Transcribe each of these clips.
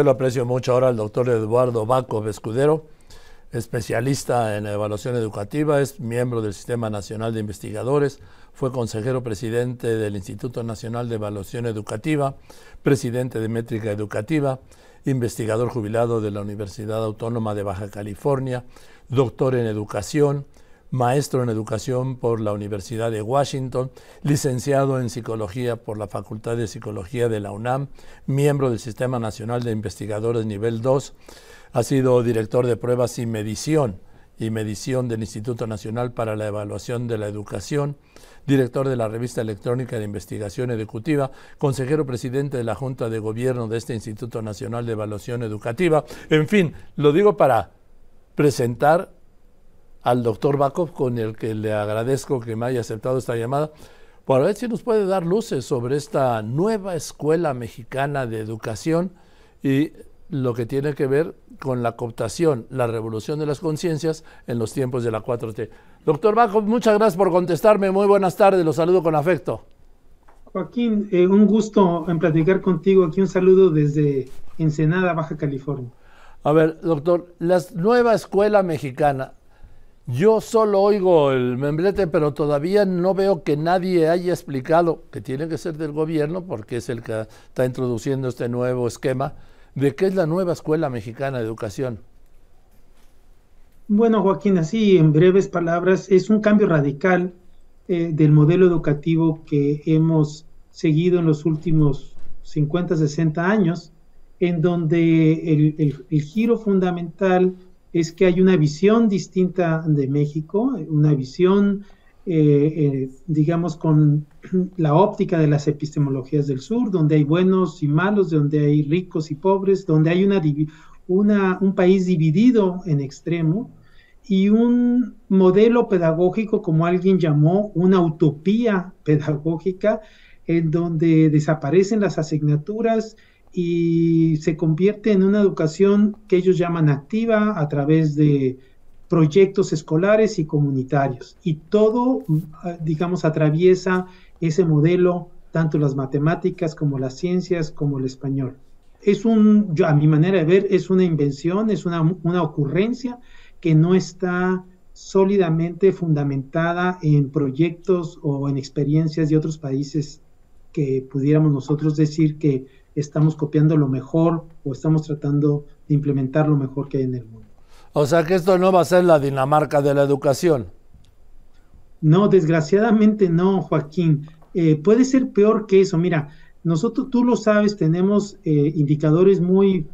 Yo lo aprecio mucho ahora al doctor Eduardo Baco Escudero, especialista en evaluación educativa, es miembro del Sistema Nacional de Investigadores, fue consejero presidente del Instituto Nacional de Evaluación Educativa, presidente de Métrica Educativa, investigador jubilado de la Universidad Autónoma de Baja California, doctor en educación, maestro en educación por la Universidad de Washington, licenciado en psicología por la Facultad de Psicología de la UNAM, miembro del Sistema Nacional de Investigadores Nivel 2, ha sido director de pruebas y medición y medición del Instituto Nacional para la Evaluación de la Educación, director de la revista electrónica de investigación educativa, consejero presidente de la Junta de Gobierno de este Instituto Nacional de Evaluación Educativa. En fin, lo digo para presentar al doctor Bakov, con el que le agradezco que me haya aceptado esta llamada, para ver si nos puede dar luces sobre esta nueva escuela mexicana de educación y lo que tiene que ver con la cooptación, la revolución de las conciencias en los tiempos de la 4T. Doctor Bakov, muchas gracias por contestarme. Muy buenas tardes, los saludo con afecto. Joaquín, eh, un gusto en platicar contigo. Aquí un saludo desde Ensenada, Baja California. A ver, doctor, la nueva escuela mexicana, yo solo oigo el membrete, pero todavía no veo que nadie haya explicado, que tiene que ser del gobierno, porque es el que está introduciendo este nuevo esquema, de qué es la nueva Escuela Mexicana de Educación. Bueno, Joaquín, así en breves palabras, es un cambio radical eh, del modelo educativo que hemos seguido en los últimos 50, 60 años, en donde el, el giro fundamental es que hay una visión distinta de México, una visión, eh, eh, digamos, con la óptica de las epistemologías del sur, donde hay buenos y malos, donde hay ricos y pobres, donde hay una, una, un país dividido en extremo y un modelo pedagógico, como alguien llamó, una utopía pedagógica, en donde desaparecen las asignaturas y se convierte en una educación que ellos llaman activa a través de proyectos escolares y comunitarios. Y todo, digamos, atraviesa ese modelo, tanto las matemáticas como las ciencias, como el español. Es un, yo, a mi manera de ver, es una invención, es una, una ocurrencia que no está sólidamente fundamentada en proyectos o en experiencias de otros países que pudiéramos nosotros decir que estamos copiando lo mejor o estamos tratando de implementar lo mejor que hay en el mundo. O sea que esto no va a ser la Dinamarca de la educación. No, desgraciadamente no, Joaquín. Eh, puede ser peor que eso. Mira, nosotros, tú lo sabes, tenemos eh, indicadores muy,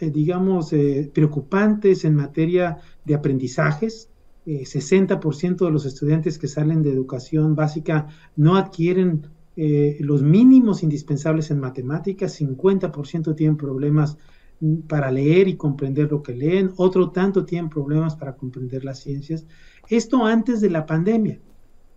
eh, digamos, preocupantes en materia de aprendizajes. 60% de los estudiantes que salen de educación básica no adquieren eh, los mínimos indispensables en matemáticas, 50% tienen problemas mm, para leer y comprender lo que leen, otro tanto tienen problemas para comprender las ciencias. Esto antes de la pandemia.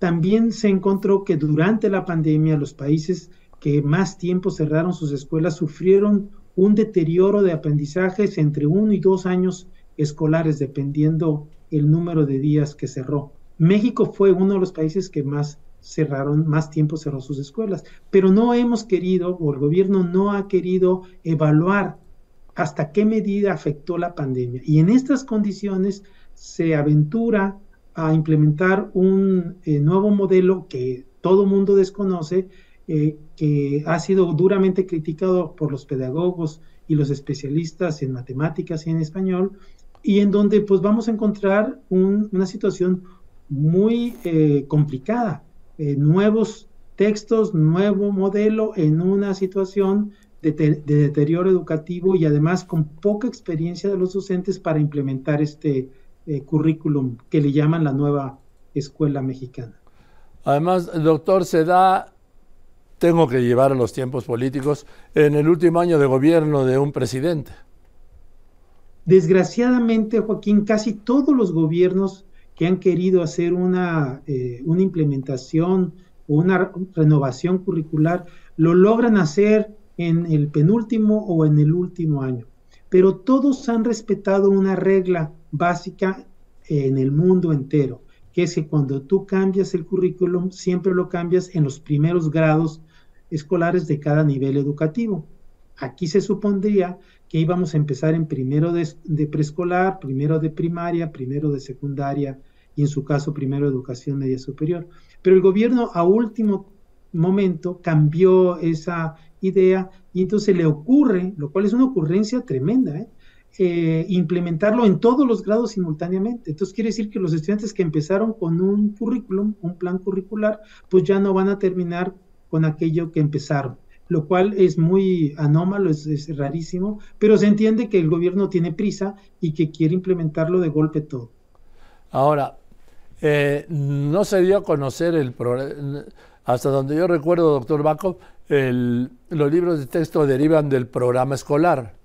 También se encontró que durante la pandemia los países que más tiempo cerraron sus escuelas sufrieron un deterioro de aprendizajes entre uno y dos años escolares, dependiendo el número de días que cerró. México fue uno de los países que más cerraron, más tiempo cerró sus escuelas. Pero no hemos querido, o el gobierno no ha querido evaluar hasta qué medida afectó la pandemia. Y en estas condiciones se aventura a implementar un eh, nuevo modelo que todo mundo desconoce, eh, que ha sido duramente criticado por los pedagogos y los especialistas en matemáticas y en español, y en donde pues vamos a encontrar una situación muy eh, complicada eh, nuevos textos, nuevo modelo en una situación de, deterioro educativo y además con poca experiencia de los docentes para implementar este eh, currículum que le llaman la nueva escuela mexicana. Además, doctor, se da, tengo que llevar a los tiempos políticos, en el último año de gobierno de un presidente. Desgraciadamente, Joaquín, casi todos los gobiernos que han querido hacer una, eh, una implementación o una renovación curricular, lo logran hacer en el penúltimo o en el último año. Pero todos han respetado una regla básica en el mundo entero, que es que cuando tú cambias el currículum, siempre lo cambias en los primeros grados escolares de cada nivel educativo. Aquí se supondría que íbamos a empezar en primero de, preescolar, primero de primaria, primero de secundaria y en su caso primero educación media superior. Pero el gobierno a último momento cambió esa idea y entonces le ocurre, lo cual es una ocurrencia tremenda, ¿eh? Eh, implementarlo en todos los grados simultáneamente. Entonces quiere decir que los estudiantes que empezaron con un currículum, un plan curricular, pues ya no van a terminar con aquello que empezaron, lo cual es muy anómalo, es, rarísimo, pero se entiende que el gobierno tiene prisa y que quiere implementarlo de golpe todo. Ahora, eh, no se dio a conocer el hasta donde yo recuerdo, doctor Baco, los libros de texto derivan del programa escolar.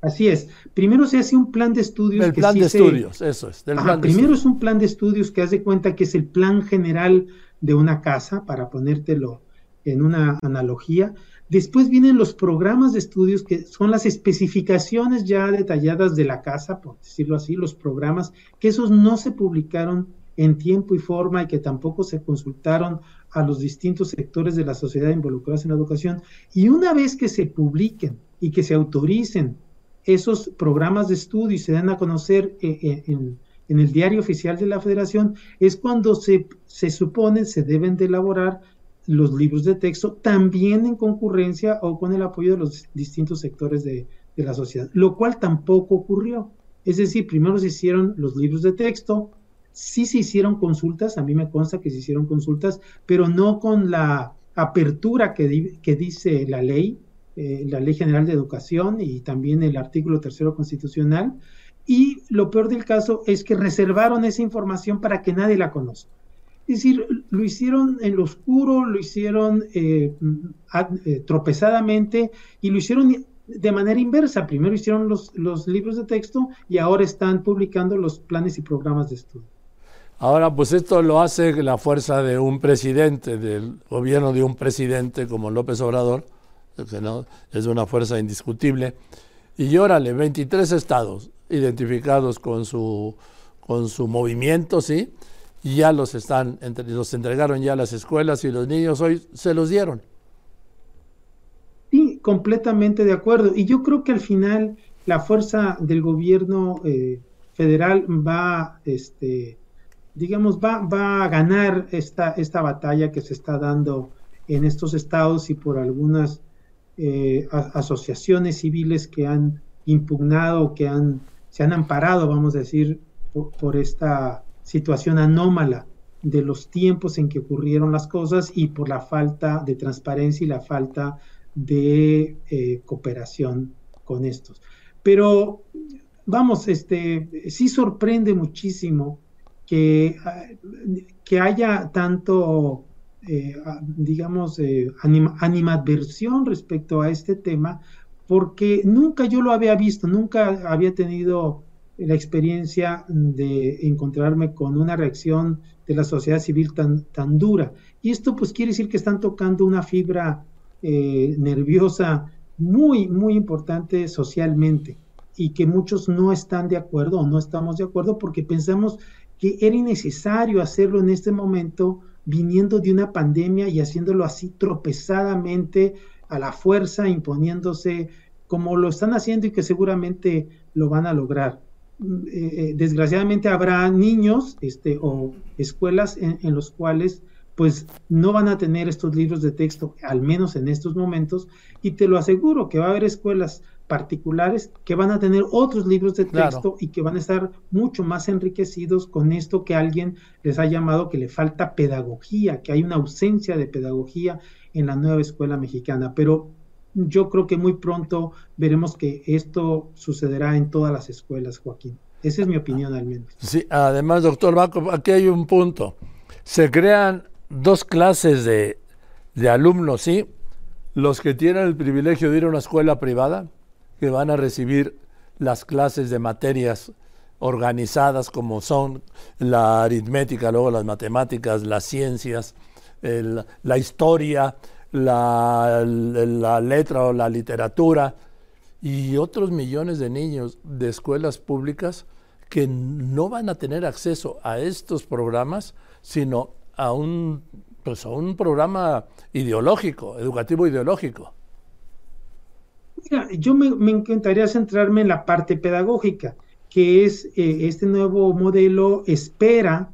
Así es. Primero se hace un plan de estudios. El plan de estudios, eso es. primero es un plan de estudios que hace cuenta que es el plan general de una casa, para ponértelo en una analogía. Después vienen los programas de estudios que son las especificaciones ya detalladas de la casa, por decirlo así, los programas, que esos no se publicaron en tiempo y forma y que tampoco se consultaron a los distintos sectores de la sociedad involucrados en la educación. Y una vez que se publiquen y que se autoricen esos programas de estudio y se dan a conocer eh, eh, en, el diario oficial de la federación, es cuando se, se supone se deben de elaborar los libros de texto también en concurrencia o con el apoyo de los distintos sectores de, la sociedad, lo cual tampoco ocurrió. Es decir, primero se hicieron los libros de texto, sí se hicieron consultas, a mí me consta que se hicieron consultas, pero no con la apertura que, que dice la ley, eh, la Ley General de Educación y también el artículo tercero constitucional. Y lo peor del caso es que reservaron esa información para que nadie la conozca. Es decir, lo hicieron en lo oscuro, lo hicieron eh, eh, tropezadamente y lo hicieron de manera inversa. Primero hicieron los, libros de texto y ahora están publicando los planes y programas de estudio. Ahora, pues esto lo hace la fuerza de un presidente, del gobierno de un presidente como López Obrador, que no, es una fuerza indiscutible. Y órale, 23 estados identificados con su, con su movimiento, ¿sí? Ya los están, los entregaron ya a las escuelas y los niños hoy se los dieron. Sí, completamente de acuerdo. Y yo creo que al final la fuerza del gobierno eh, federal va, este, digamos, va, va a ganar esta, esta batalla que se está dando en estos estados y por algunas eh, asociaciones civiles que han impugnado, que han, se han amparado, vamos a decir, por, esta situación anómala de los tiempos en que ocurrieron las cosas y por la falta de transparencia y la falta de eh, cooperación con estos. Pero vamos, este sí sorprende muchísimo que, ah, que haya tanto eh, digamos, eh, animadversión respecto a este tema, porque nunca yo lo había visto, nunca había tenido la experiencia de encontrarme con una reacción de la sociedad civil tan, tan dura. Y esto pues quiere decir que están tocando una fibra eh, nerviosa muy, muy importante socialmente y que muchos no están de acuerdo o no estamos de acuerdo porque pensamos que era innecesario hacerlo en este momento viniendo de una pandemia y haciéndolo así tropezadamente, a la fuerza, imponiéndose como lo están haciendo y que seguramente lo van a lograr. Eh, eh, desgraciadamente habrá niños este, o escuelas en, en los cuales pues no van a tener estos libros de texto, al menos en estos momentos, y te lo aseguro que va a haber escuelas particulares que van a tener otros libros de texto y que van a estar mucho más enriquecidos con esto que alguien les ha llamado que le falta pedagogía, que hay una ausencia de pedagogía en la nueva escuela mexicana. Pero yo creo que muy pronto veremos que esto sucederá en todas las escuelas, Joaquín. Esa es mi opinión al menos. Sí, además, doctor Baco, aquí hay un punto. Se crean dos clases de, de alumnos, ¿sí? Los que tienen el privilegio de ir a una escuela privada que van a recibir las clases de materias organizadas como son la aritmética, luego las matemáticas, las ciencias, la historia, la, la, letra o la literatura y otros millones de niños de escuelas públicas que no van a tener acceso a estos programas, sino a un, pues a un programa ideológico, educativo ideológico. yo me, encantaría centrarme en la parte pedagógica, que es eh, este nuevo modelo espera,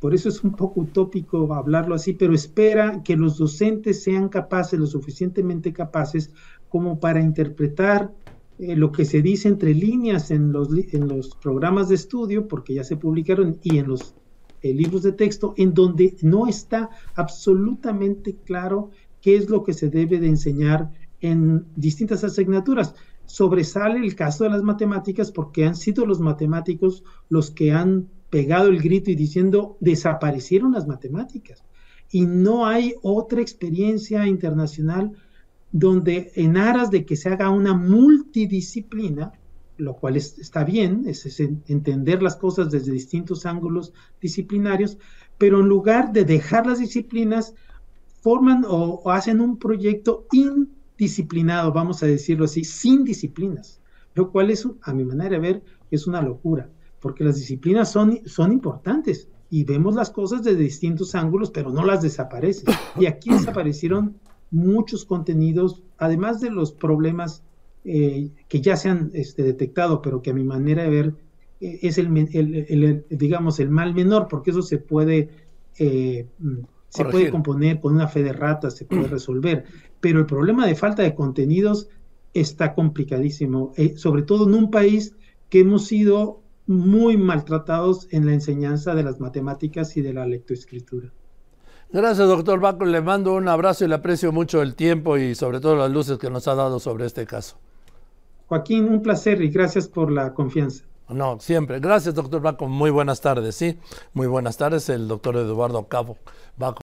por eso es un poco utópico hablarlo así, pero espera que los docentes sean capaces, lo suficientemente capaces, como para interpretar eh, lo que se dice entre líneas en los, en los programas de estudio, porque ya se publicaron, y en los eh, libros de texto, en donde no está absolutamente claro qué es lo que se debe de enseñar en distintas asignaturas. Sobresale el caso de las matemáticas porque han sido los matemáticos los que han pegado el grito y diciendo desaparecieron las matemáticas. Y no hay otra experiencia internacional donde en aras de que se haga una multidisciplina, lo cual está bien, es, entender las cosas desde distintos ángulos disciplinarios, pero en lugar de dejar las disciplinas, forman o, o hacen un proyecto in, disciplinado, vamos a decirlo así, sin disciplinas, lo cual es, a mi manera de ver, es una locura, porque las disciplinas son, son importantes y vemos las cosas desde distintos ángulos, pero no las desaparecen. Y aquí desaparecieron muchos contenidos, además de los problemas eh, que ya se han este, detectado, pero que a mi manera de ver eh, es el, digamos, el mal menor, porque eso se puede eh, se puede componer con una fe de ratas, se puede resolver, pero el problema de falta de contenidos está complicadísimo, eh, sobre todo en un país que hemos sido muy maltratados en la enseñanza de las matemáticas y de la lectoescritura. Gracias, doctor Baco. Le mando un abrazo y le aprecio mucho el tiempo y sobre todo las luces que nos ha dado sobre este caso. Joaquín, un placer y gracias por la confianza. No, siempre. Gracias, doctor Baco. Muy buenas tardes, sí. Muy buenas tardes, el doctor Eduardo Cabo Baco.